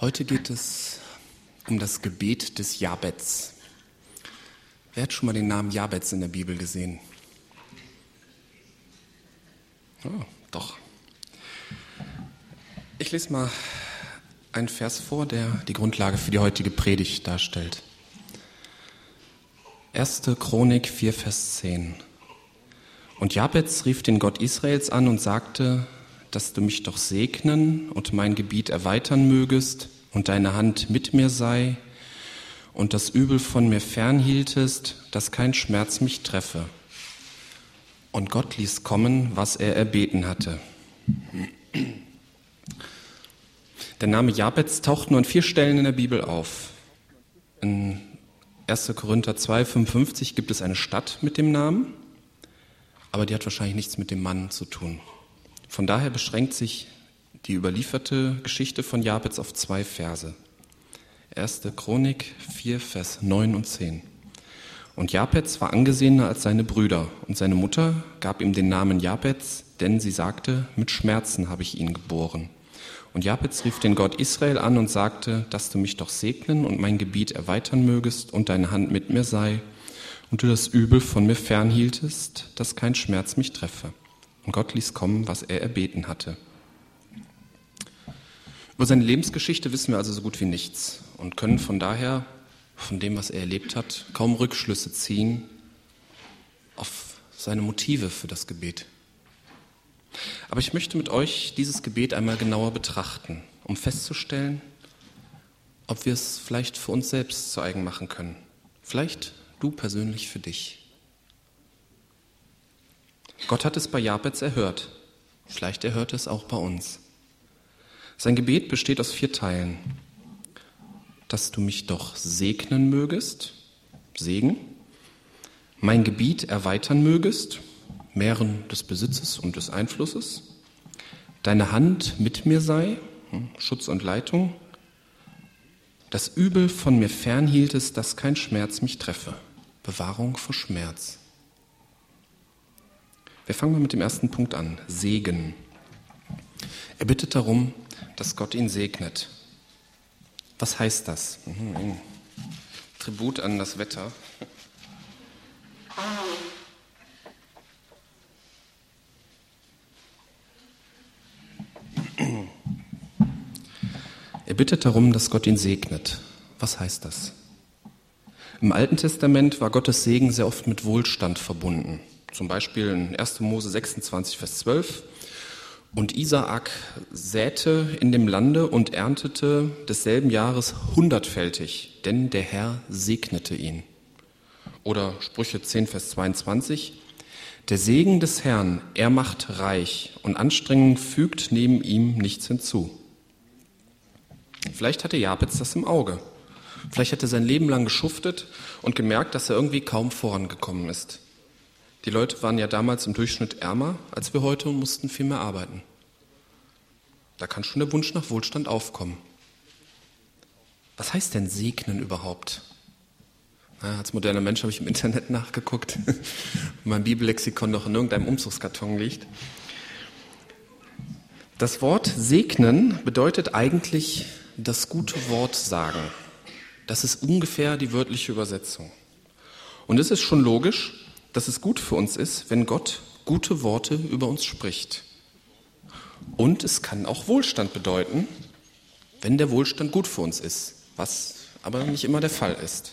Heute geht es um das Gebet des Jabets. Wer hat schon mal den Namen Jabez in der Bibel gesehen? Oh, doch. Ich lese mal einen Vers vor, der die Grundlage für die heutige Predigt darstellt. 1. Chronik 4, Vers 10. Und Jabez rief den Gott Israels an und sagte, dass du mich doch segnen und mein Gebiet erweitern mögest und deine Hand mit mir sei und das Übel von mir fernhieltest, dass kein Schmerz mich treffe. Und Gott ließ kommen, was er erbeten hatte. Der Name Jabez taucht nur an vier Stellen in der Bibel auf. In 1. Korinther 2, 55 gibt es eine Stadt mit dem Namen, aber die hat wahrscheinlich nichts mit dem Mann zu tun. Von daher beschränkt sich die überlieferte Geschichte von Jabez auf zwei Verse. 1. Chronik 4, Vers 9 und 10. Und Jabez war angesehener als seine Brüder, und seine Mutter gab ihm den Namen Jabez, denn sie sagte, mit Schmerzen habe ich ihn geboren. Und Jabez rief den Gott Israel an und sagte, dass du mich doch segnen und mein Gebiet erweitern mögest und deine Hand mit mir sei und du das Übel von mir fernhieltest, dass kein Schmerz mich treffe. Und Gott ließ kommen, was er erbeten hatte. Über seine Lebensgeschichte wissen wir also so gut wie nichts und können von daher, von dem, was er erlebt hat, kaum Rückschlüsse ziehen auf seine Motive für das Gebet. Aber ich möchte mit euch dieses Gebet einmal genauer betrachten, um festzustellen, ob wir es vielleicht für uns selbst zu eigen machen können. Vielleicht du persönlich für dich. Gott hat es bei Jabez erhört. Vielleicht erhört es auch bei uns. Sein Gebet besteht aus vier Teilen. Dass du mich doch segnen mögest, Segen, mein Gebiet erweitern mögest, Mehren des Besitzes und des Einflusses, deine Hand mit mir sei, hm, Schutz und Leitung, das Übel von mir fernhieltest, dass kein Schmerz mich treffe, Bewahrung vor Schmerz. Wir fangen mal mit dem ersten Punkt an, Segen. Er bittet darum, dass Gott ihn segnet. Was heißt das? Mhm. Tribut an das Wetter. Er bittet darum, dass Gott ihn segnet. Was heißt das? Im Alten Testament war Gottes Segen sehr oft mit Wohlstand verbunden. Zum Beispiel in 1. Mose 26, Vers 12. Und Isaak säte in dem Lande und erntete desselben Jahres hundertfältig, denn der Herr segnete ihn. Oder Sprüche 10, Vers 22. Der Segen des Herrn, er macht reich und Anstrengung fügt neben ihm nichts hinzu. Vielleicht hatte Jabez das im Auge. Vielleicht hat er sein Leben lang geschuftet und gemerkt, dass er irgendwie kaum vorangekommen ist. Die Leute waren ja damals im Durchschnitt ärmer als wir heute und mussten viel mehr arbeiten. Da kann schon der Wunsch nach Wohlstand aufkommen. Was heißt denn segnen überhaupt? Na, als moderner Mensch habe ich im Internet nachgeguckt, mein Bibellexikon noch in irgendeinem Umzugskarton liegt. Das Wort segnen bedeutet eigentlich das gute Wort sagen. Das ist ungefähr die wörtliche Übersetzung. Und es ist schon logisch, dass es gut für uns ist, wenn Gott gute Worte über uns spricht. Und es kann auch Wohlstand bedeuten, wenn der Wohlstand gut für uns ist, was aber nicht immer der Fall ist.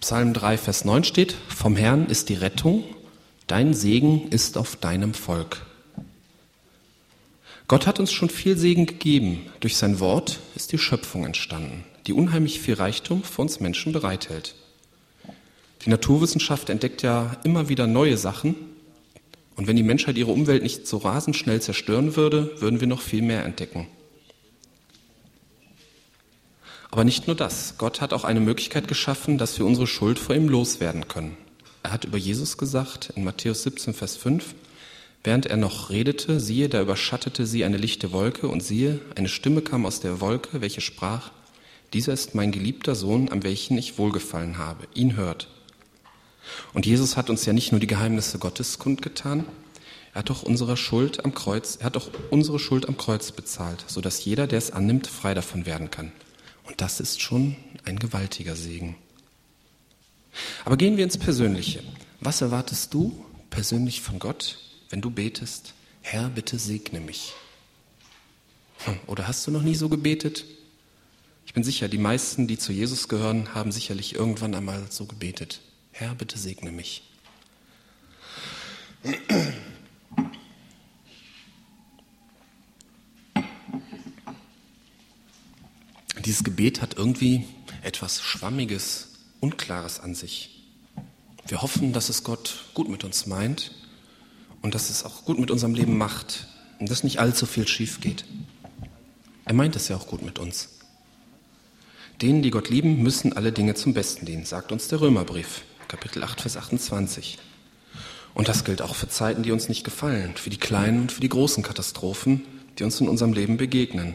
Psalm 3, Vers 9 steht, vom Herrn ist die Rettung, dein Segen ist auf deinem Volk. Gott hat uns schon viel Segen gegeben. Durch sein Wort ist die Schöpfung entstanden die unheimlich viel Reichtum für uns Menschen bereithält. Die Naturwissenschaft entdeckt ja immer wieder neue Sachen. Und wenn die Menschheit ihre Umwelt nicht so rasend schnell zerstören würde, würden wir noch viel mehr entdecken. Aber nicht nur das. Gott hat auch eine Möglichkeit geschaffen, dass wir unsere Schuld vor ihm loswerden können. Er hat über Jesus gesagt in Matthäus 17, Vers 5, während er noch redete, siehe, da überschattete sie eine lichte Wolke und siehe, eine Stimme kam aus der Wolke, welche sprach, dieser ist mein geliebter Sohn, an welchen ich wohlgefallen habe. Ihn hört. Und Jesus hat uns ja nicht nur die Geheimnisse Gottes kundgetan, Er hat doch unsere Schuld am Kreuz, er hat doch unsere Schuld am Kreuz bezahlt, sodass jeder, der es annimmt, frei davon werden kann. Und das ist schon ein gewaltiger Segen. Aber gehen wir ins Persönliche. Was erwartest du persönlich von Gott, wenn du betest, Herr, bitte segne mich? Hm, oder hast du noch nie so gebetet? Ich bin sicher, die meisten, die zu Jesus gehören, haben sicherlich irgendwann einmal so gebetet. Herr, bitte segne mich. Dieses Gebet hat irgendwie etwas Schwammiges, Unklares an sich. Wir hoffen, dass es Gott gut mit uns meint und dass es auch gut mit unserem Leben macht und dass nicht allzu viel schief geht. Er meint es ja auch gut mit uns. Denen, die Gott lieben, müssen alle Dinge zum Besten dienen, sagt uns der Römerbrief, Kapitel 8, Vers 28. Und das gilt auch für Zeiten, die uns nicht gefallen, für die kleinen und für die großen Katastrophen, die uns in unserem Leben begegnen.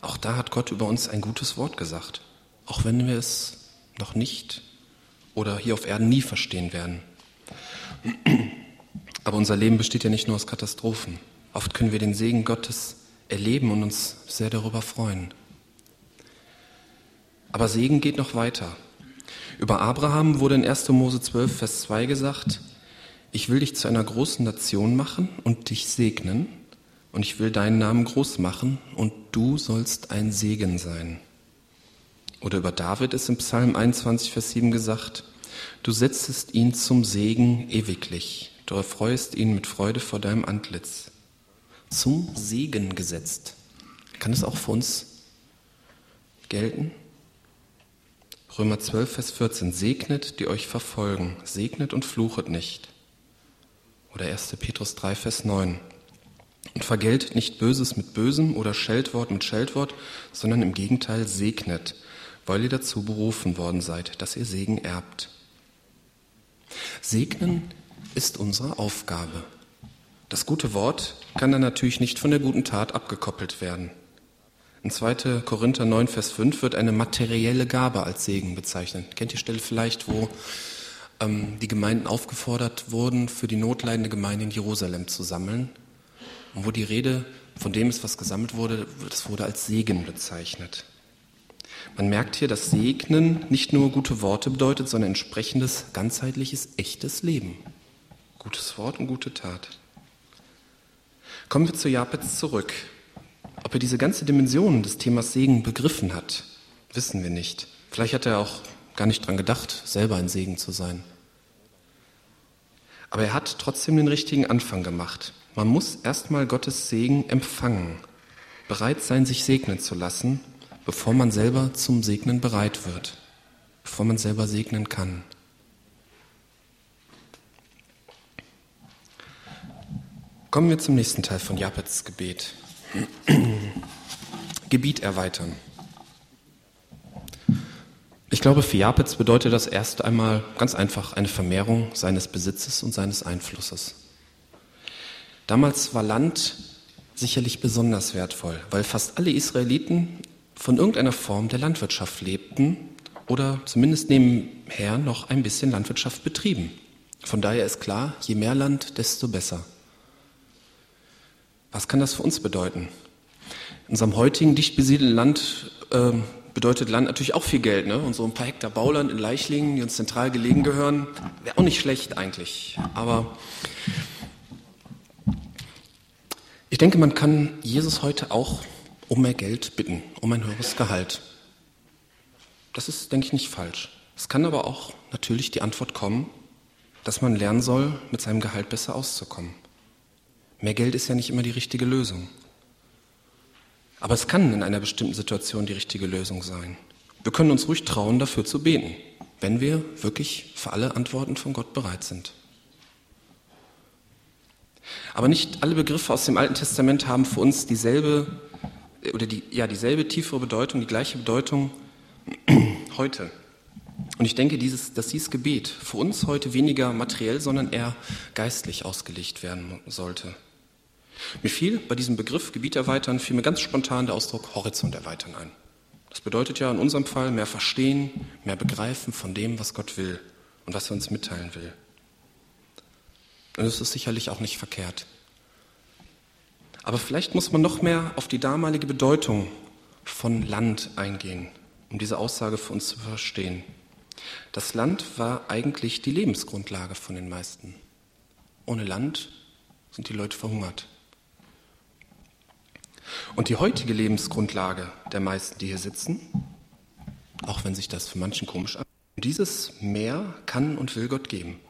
Auch da hat Gott über uns ein gutes Wort gesagt, auch wenn wir es noch nicht oder hier auf Erden nie verstehen werden. Aber unser Leben besteht ja nicht nur aus Katastrophen. Oft können wir den Segen Gottes erleben und uns sehr darüber freuen. Aber Segen geht noch weiter. Über Abraham wurde in 1. Mose 12, Vers 2 gesagt, ich will dich zu einer großen Nation machen und dich segnen, und ich will deinen Namen groß machen, und du sollst ein Segen sein. Oder über David ist im Psalm 21, Vers 7 gesagt, du setzest ihn zum Segen ewiglich, du erfreust ihn mit Freude vor deinem Antlitz. Zum Segen gesetzt. Kann es auch für uns gelten? Römer 12, Vers 14. Segnet, die euch verfolgen. Segnet und fluchet nicht. Oder 1. Petrus 3, Vers 9. Und vergelt nicht Böses mit Bösem oder Scheldwort mit Scheldwort, sondern im Gegenteil segnet, weil ihr dazu berufen worden seid, dass ihr Segen erbt. Segnen ist unsere Aufgabe. Das gute Wort kann dann natürlich nicht von der guten Tat abgekoppelt werden. In 2. Korinther 9, Vers 5 wird eine materielle Gabe als Segen bezeichnet. Kennt ihr Stelle vielleicht, wo ähm, die Gemeinden aufgefordert wurden, für die notleidende Gemeinde in Jerusalem zu sammeln? Und wo die Rede von dem ist, was gesammelt wurde, das wurde als Segen bezeichnet. Man merkt hier, dass Segnen nicht nur gute Worte bedeutet, sondern entsprechendes, ganzheitliches, echtes Leben. Gutes Wort und gute Tat. Kommen wir zu Japetz zurück. Ob er diese ganze Dimension des Themas Segen begriffen hat, wissen wir nicht. Vielleicht hat er auch gar nicht dran gedacht, selber ein Segen zu sein. Aber er hat trotzdem den richtigen Anfang gemacht. Man muss erstmal Gottes Segen empfangen, bereit sein, sich segnen zu lassen, bevor man selber zum Segnen bereit wird, bevor man selber segnen kann. Kommen wir zum nächsten Teil von Japets Gebet. Gebiet erweitern. Ich glaube, für Japetz bedeutet das erst einmal ganz einfach eine Vermehrung seines Besitzes und seines Einflusses. Damals war Land sicherlich besonders wertvoll, weil fast alle Israeliten von irgendeiner Form der Landwirtschaft lebten oder zumindest nebenher noch ein bisschen Landwirtschaft betrieben. Von daher ist klar, je mehr Land, desto besser. Was kann das für uns bedeuten? In unserem heutigen dicht besiedelten Land äh, bedeutet Land natürlich auch viel Geld. Ne? Und so ein paar Hektar Bauland in Leichlingen, die uns zentral gelegen gehören, wäre auch nicht schlecht eigentlich. Aber ich denke, man kann Jesus heute auch um mehr Geld bitten, um ein höheres Gehalt. Das ist, denke ich, nicht falsch. Es kann aber auch natürlich die Antwort kommen, dass man lernen soll, mit seinem Gehalt besser auszukommen. Mehr Geld ist ja nicht immer die richtige Lösung. Aber es kann in einer bestimmten Situation die richtige Lösung sein. Wir können uns ruhig trauen, dafür zu beten, wenn wir wirklich für alle Antworten von Gott bereit sind. Aber nicht alle Begriffe aus dem Alten Testament haben für uns dieselbe oder die, ja, dieselbe tiefere Bedeutung, die gleiche Bedeutung heute. Und ich denke, dieses, dass dieses Gebet für uns heute weniger materiell, sondern eher geistlich ausgelegt werden sollte. Mir fiel bei diesem Begriff Gebiet erweitern, fiel mir ganz spontan der Ausdruck Horizont erweitern ein. Das bedeutet ja in unserem Fall mehr verstehen, mehr begreifen von dem, was Gott will und was er uns mitteilen will. Und das ist sicherlich auch nicht verkehrt. Aber vielleicht muss man noch mehr auf die damalige Bedeutung von Land eingehen, um diese Aussage für uns zu verstehen. Das Land war eigentlich die Lebensgrundlage von den meisten. Ohne Land sind die Leute verhungert. Und die heutige Lebensgrundlage der meisten, die hier sitzen, auch wenn sich das für manchen komisch anhört, dieses Meer kann und will Gott geben.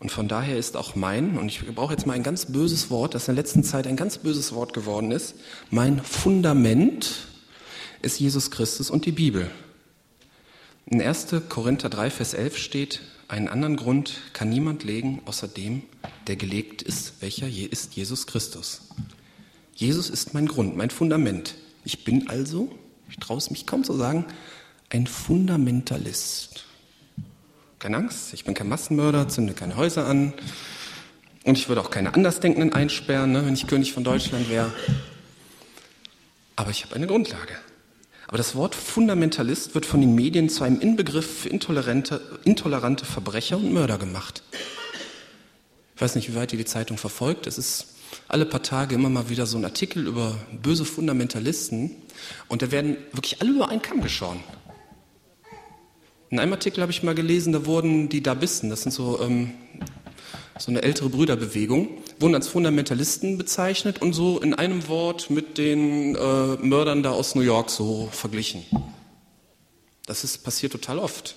Und von daher ist auch mein, und ich brauche jetzt mal ein ganz böses Wort, das in der letzten Zeit ein ganz böses Wort geworden ist, mein Fundament ist Jesus Christus und die Bibel. In 1. Korinther 3, Vers 11 steht, einen anderen Grund kann niemand legen, außer dem, der gelegt ist, welcher ist Jesus Christus. Jesus ist mein Grund, mein Fundament. Ich bin also, ich traue es mich kaum zu sagen, ein Fundamentalist. Keine Angst, ich bin kein Massenmörder, zünde keine Häuser an. Und ich würde auch keine Andersdenkenden einsperren, ne, wenn ich König von Deutschland wäre. Aber ich habe eine Grundlage. Aber das Wort Fundamentalist wird von den Medien zu einem Inbegriff für intolerante, intolerante Verbrecher und Mörder gemacht. Ich weiß nicht, wie weit ihr die Zeitung verfolgt. Es ist alle paar Tage immer mal wieder so ein Artikel über böse Fundamentalisten. Und da werden wirklich alle über einen Kamm geschoren. In einem Artikel habe ich mal gelesen, da wurden die Dabisten, das sind so, ähm, so eine ältere Brüderbewegung, wurden als Fundamentalisten bezeichnet und so in einem Wort mit den äh, Mördern da aus New York so verglichen. Das ist passiert total oft.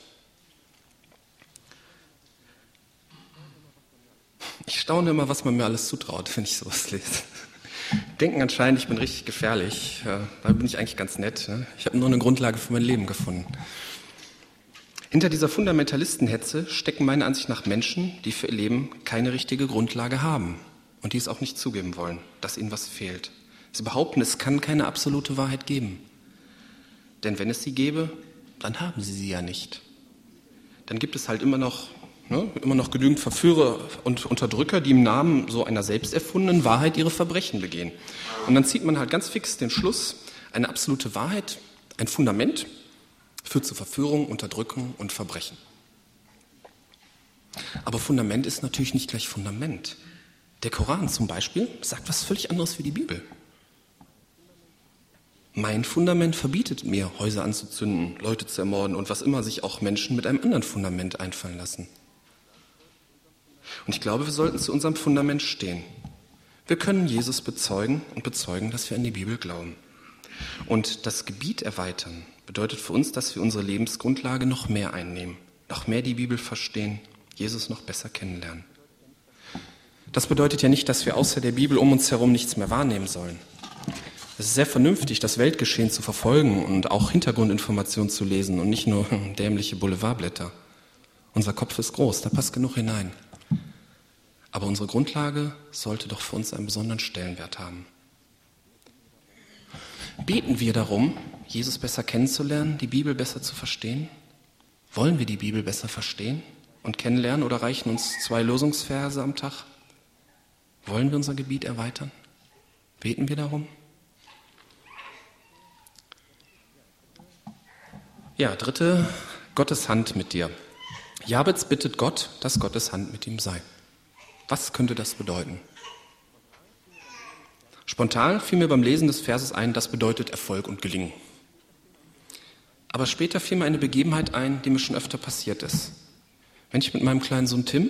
Ich staune immer, was man mir alles zutraut, wenn ich sowas lese. Denken anscheinend, ich bin richtig gefährlich. Da bin ich eigentlich ganz nett. Ne? Ich habe nur eine Grundlage für mein Leben gefunden. Hinter dieser Fundamentalistenhetze stecken meiner Ansicht nach Menschen, die für ihr Leben keine richtige Grundlage haben und die es auch nicht zugeben wollen, dass ihnen was fehlt. Sie behaupten, es kann keine absolute Wahrheit geben. Denn wenn es sie gäbe, dann haben sie sie ja nicht. Dann gibt es halt immer noch, ne, immer noch genügend Verführer und Unterdrücker, die im Namen so einer selbst erfundenen Wahrheit ihre Verbrechen begehen. Und dann zieht man halt ganz fix den Schluss, eine absolute Wahrheit, ein Fundament, führt zu Verführung, Unterdrückung und Verbrechen. Aber Fundament ist natürlich nicht gleich Fundament. Der Koran zum Beispiel sagt was völlig anderes wie die Bibel. Mein Fundament verbietet mir, Häuser anzuzünden, Leute zu ermorden und was immer sich auch Menschen mit einem anderen Fundament einfallen lassen. Und ich glaube, wir sollten zu unserem Fundament stehen. Wir können Jesus bezeugen und bezeugen, dass wir an die Bibel glauben. Und das Gebiet erweitern, bedeutet für uns, dass wir unsere Lebensgrundlage noch mehr einnehmen, noch mehr die Bibel verstehen, Jesus noch besser kennenlernen. Das bedeutet ja nicht, dass wir außer der Bibel um uns herum nichts mehr wahrnehmen sollen. Es ist sehr vernünftig, das Weltgeschehen zu verfolgen und auch Hintergrundinformationen zu lesen und nicht nur dämliche Boulevardblätter. Unser Kopf ist groß, da passt genug hinein. Aber unsere Grundlage sollte doch für uns einen besonderen Stellenwert haben. Beten wir darum, Jesus besser kennenzulernen, die Bibel besser zu verstehen? Wollen wir die Bibel besser verstehen und kennenlernen oder reichen uns zwei Losungsverse am Tag? Wollen wir unser Gebiet erweitern? Beten wir darum? Ja, dritte, Gottes Hand mit dir. Jabez bittet Gott, dass Gottes Hand mit ihm sei. Was könnte das bedeuten? Spontan fiel mir beim Lesen des Verses ein, das bedeutet Erfolg und Gelingen. Aber später fiel mir eine Begebenheit ein, die mir schon öfter passiert ist. Wenn ich mit meinem kleinen Sohn Tim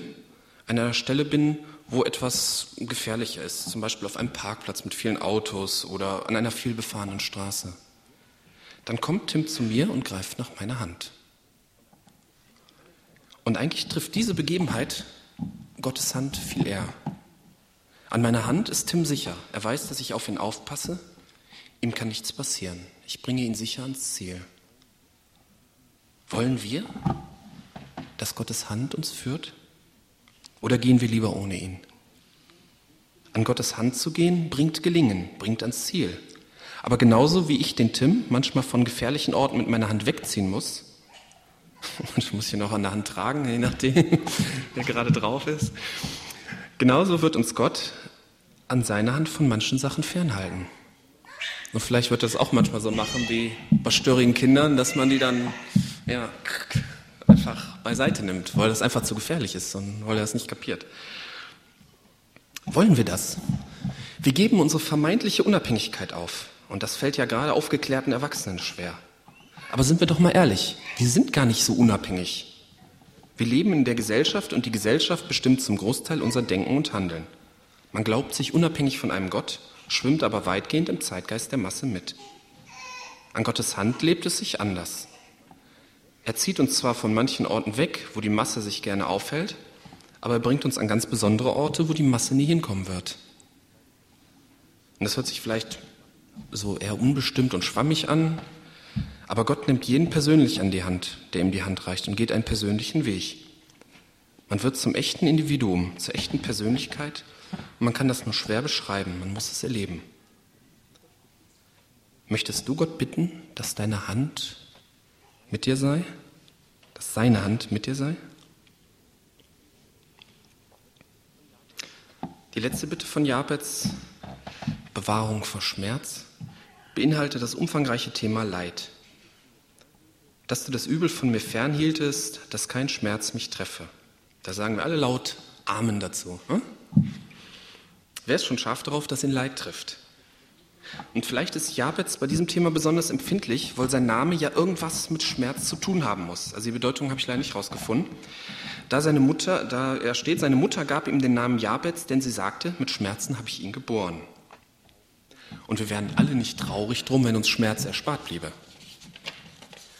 an einer Stelle bin, wo etwas gefährlicher ist, zum Beispiel auf einem Parkplatz mit vielen Autos oder an einer vielbefahrenen Straße, dann kommt Tim zu mir und greift nach meiner Hand. Und eigentlich trifft diese Begebenheit Gottes Hand viel eher. An meiner Hand ist Tim sicher. Er weiß, dass ich auf ihn aufpasse. Ihm kann nichts passieren. Ich bringe ihn sicher ans Ziel. Wollen wir, dass Gottes Hand uns führt? Oder gehen wir lieber ohne ihn? An Gottes Hand zu gehen, bringt Gelingen, bringt ans Ziel. Aber genauso wie ich den Tim manchmal von gefährlichen Orten mit meiner Hand wegziehen muss, manchmal muss ich ihn auch an der Hand tragen, je nachdem, wer gerade drauf ist, Genauso wird uns Gott an seiner Hand von manchen Sachen fernhalten. Und vielleicht wird das auch manchmal so machen wie bei störigen Kindern, dass man die dann ja, einfach beiseite nimmt, weil das einfach zu gefährlich ist und weil er es nicht kapiert. Wollen wir das? Wir geben unsere vermeintliche Unabhängigkeit auf. Und das fällt ja gerade aufgeklärten Erwachsenen schwer. Aber sind wir doch mal ehrlich, wir sind gar nicht so unabhängig. Wir leben in der Gesellschaft und die Gesellschaft bestimmt zum Großteil unser Denken und Handeln. Man glaubt sich unabhängig von einem Gott, schwimmt aber weitgehend im Zeitgeist der Masse mit. An Gottes Hand lebt es sich anders. Er zieht uns zwar von manchen Orten weg, wo die Masse sich gerne aufhält, aber er bringt uns an ganz besondere Orte, wo die Masse nie hinkommen wird. Und das hört sich vielleicht so eher unbestimmt und schwammig an, aber Gott nimmt jeden persönlich an die Hand, der ihm die Hand reicht und geht einen persönlichen Weg. Man wird zum echten Individuum, zur echten Persönlichkeit und man kann das nur schwer beschreiben, man muss es erleben. Möchtest du Gott bitten, dass deine Hand mit dir sei? Dass seine Hand mit dir sei? Die letzte Bitte von Jabez, Bewahrung vor Schmerz, beinhaltet das umfangreiche Thema Leid. Dass du das Übel von mir fernhieltest, dass kein Schmerz mich treffe. Da sagen wir alle laut Amen dazu. Hm? Wer ist schon scharf darauf, dass ihn Leid trifft? Und vielleicht ist Jabez bei diesem Thema besonders empfindlich, weil sein Name ja irgendwas mit Schmerz zu tun haben muss. Also die Bedeutung habe ich leider nicht rausgefunden. Da seine Mutter, da er steht, seine Mutter gab ihm den Namen Jabez, denn sie sagte, mit Schmerzen habe ich ihn geboren. Und wir wären alle nicht traurig drum, wenn uns Schmerz erspart bliebe.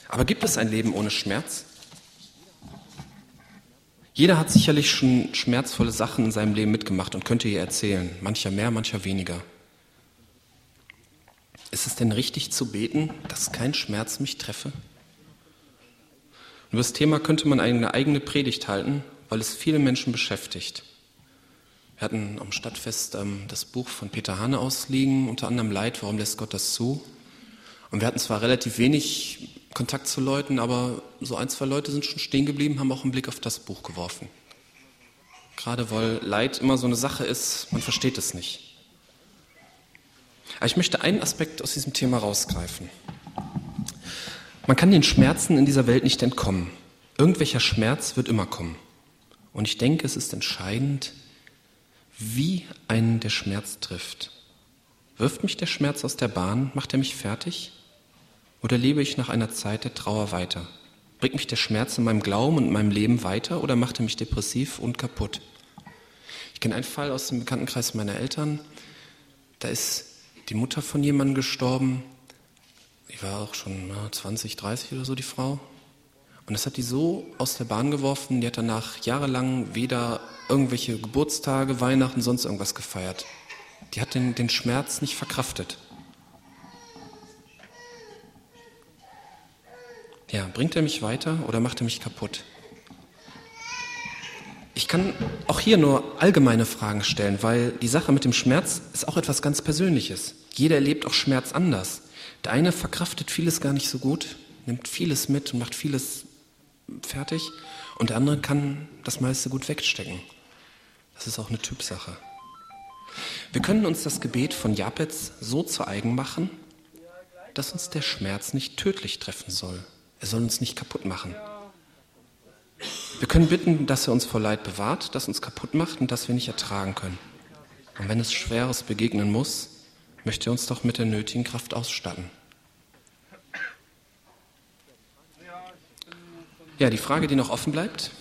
Aber gibt es ein Leben ohne Schmerz? Jeder hat sicherlich schon schmerzvolle Sachen in seinem Leben mitgemacht und könnte ihr erzählen, mancher mehr, mancher weniger. Ist es denn richtig zu beten, dass kein Schmerz mich treffe? Über das Thema könnte man eine eigene Predigt halten, weil es viele Menschen beschäftigt. Wir hatten am Stadtfest ähm, das Buch von Peter Hane ausliegen, unter anderem Leid, warum lässt Gott das zu? Und wir hatten zwar relativ wenig Kontakt zu Leuten, aber so ein, zwei Leute sind schon stehen geblieben, haben auch einen Blick auf das Buch geworfen. Gerade weil Leid immer so eine Sache ist, man versteht es nicht. Aber ich möchte einen Aspekt aus diesem Thema rausgreifen. Man kann den Schmerzen in dieser Welt nicht entkommen. Irgendwelcher Schmerz wird immer kommen. Und ich denke, es ist entscheidend, wie einen der Schmerz trifft. Wirft mich der Schmerz aus der Bahn? Macht er mich fertig? Oder lebe ich nach einer Zeit der Trauer weiter? Bringt mich der Schmerz in meinem Glauben und in meinem Leben weiter oder macht er mich depressiv und kaputt? Ich kenne einen Fall aus dem Bekanntenkreis meiner Eltern. Da ist die Mutter von jemandem gestorben. Die war auch schon na, 20, 30 oder so, die Frau. Und das hat die so aus der Bahn geworfen, die hat danach jahrelang weder irgendwelche Geburtstage, Weihnachten, sonst irgendwas gefeiert. Die hat den, den Schmerz nicht verkraftet. Ja, bringt er mich weiter oder macht er mich kaputt? Ich kann auch hier nur allgemeine Fragen stellen, weil die Sache mit dem Schmerz ist auch etwas ganz Persönliches. Jeder erlebt auch Schmerz anders. Der eine verkraftet vieles gar nicht so gut, nimmt vieles mit und macht vieles fertig und der andere kann das meiste gut wegstecken. Das ist auch eine Typsache. Wir können uns das Gebet von Japetz so zu eigen machen, dass uns der Schmerz nicht tödlich treffen soll. Er soll uns nicht kaputt machen. Wir können bitten, dass er uns vor Leid bewahrt, das uns kaputt macht und das wir nicht ertragen können. Und wenn es Schweres begegnen muss, möchte er uns doch mit der nötigen Kraft ausstatten. Ja, die Frage, die noch offen bleibt,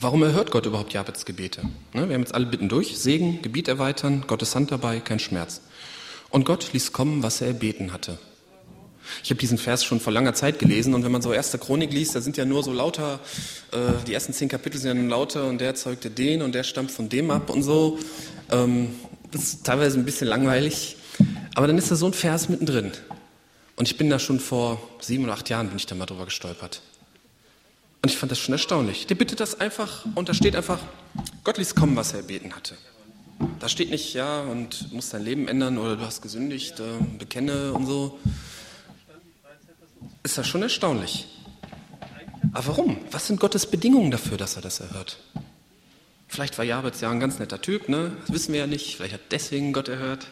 warum erhört Gott überhaupt Jabets Gebete? Ne, wir haben jetzt alle Bitten durch, Segen, Gebiet erweitern, Gottes Hand dabei, kein Schmerz. Und Gott ließ kommen, was er erbeten hatte. Ich habe diesen Vers schon vor langer Zeit gelesen und wenn man so erste Chronik liest, da sind ja nur so lauter, äh, die ersten zehn Kapitel sind ja nur lauter und der erzeugte den und der stammt von dem ab und so. Ähm, das ist teilweise ein bisschen langweilig, aber dann ist da so ein Vers mittendrin. Und ich bin da schon vor sieben oder acht Jahren bin ich da mal drüber gestolpert. Und ich fand das schon erstaunlich. Der bittet das einfach und da steht einfach, Gott ließ kommen, was er erbeten hatte. Da steht nicht, ja, und musst dein Leben ändern oder du hast gesündigt, äh, bekenne und so ist das schon erstaunlich. Aber warum? Was sind Gottes Bedingungen dafür, dass er das erhört? Vielleicht war Jabez ja ein ganz netter Typ, ne? das wissen wir ja nicht. Vielleicht hat deswegen Gott erhört.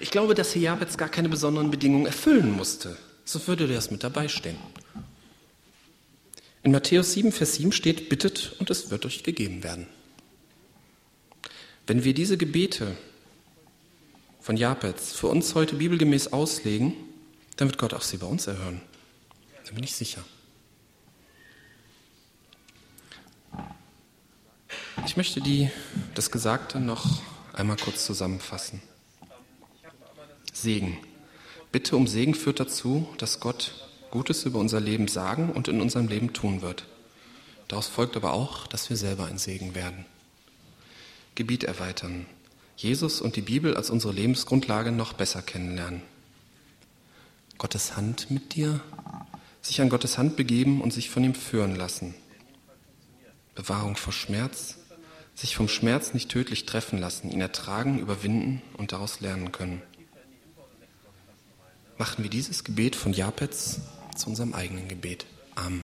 Ich glaube, dass hier Jabez gar keine besonderen Bedingungen erfüllen musste. So würde das mit dabei stehen. In Matthäus 7, Vers 7 steht, bittet und es wird euch gegeben werden. Wenn wir diese Gebete von Japetz für uns heute bibelgemäß auslegen, dann wird Gott auch sie bei uns erhören. Da bin ich sicher. Ich möchte die, das Gesagte noch einmal kurz zusammenfassen. Segen. Bitte um Segen führt dazu, dass Gott Gutes über unser Leben sagen und in unserem Leben tun wird. Daraus folgt aber auch, dass wir selber ein Segen werden. Gebiet erweitern. Jesus und die Bibel als unsere Lebensgrundlage noch besser kennenlernen. Gottes Hand mit dir, sich an Gottes Hand begeben und sich von ihm führen lassen. Bewahrung vor Schmerz, sich vom Schmerz nicht tödlich treffen lassen, ihn ertragen, überwinden und daraus lernen können. Machen wir dieses Gebet von Japetz zu unserem eigenen Gebet. Amen.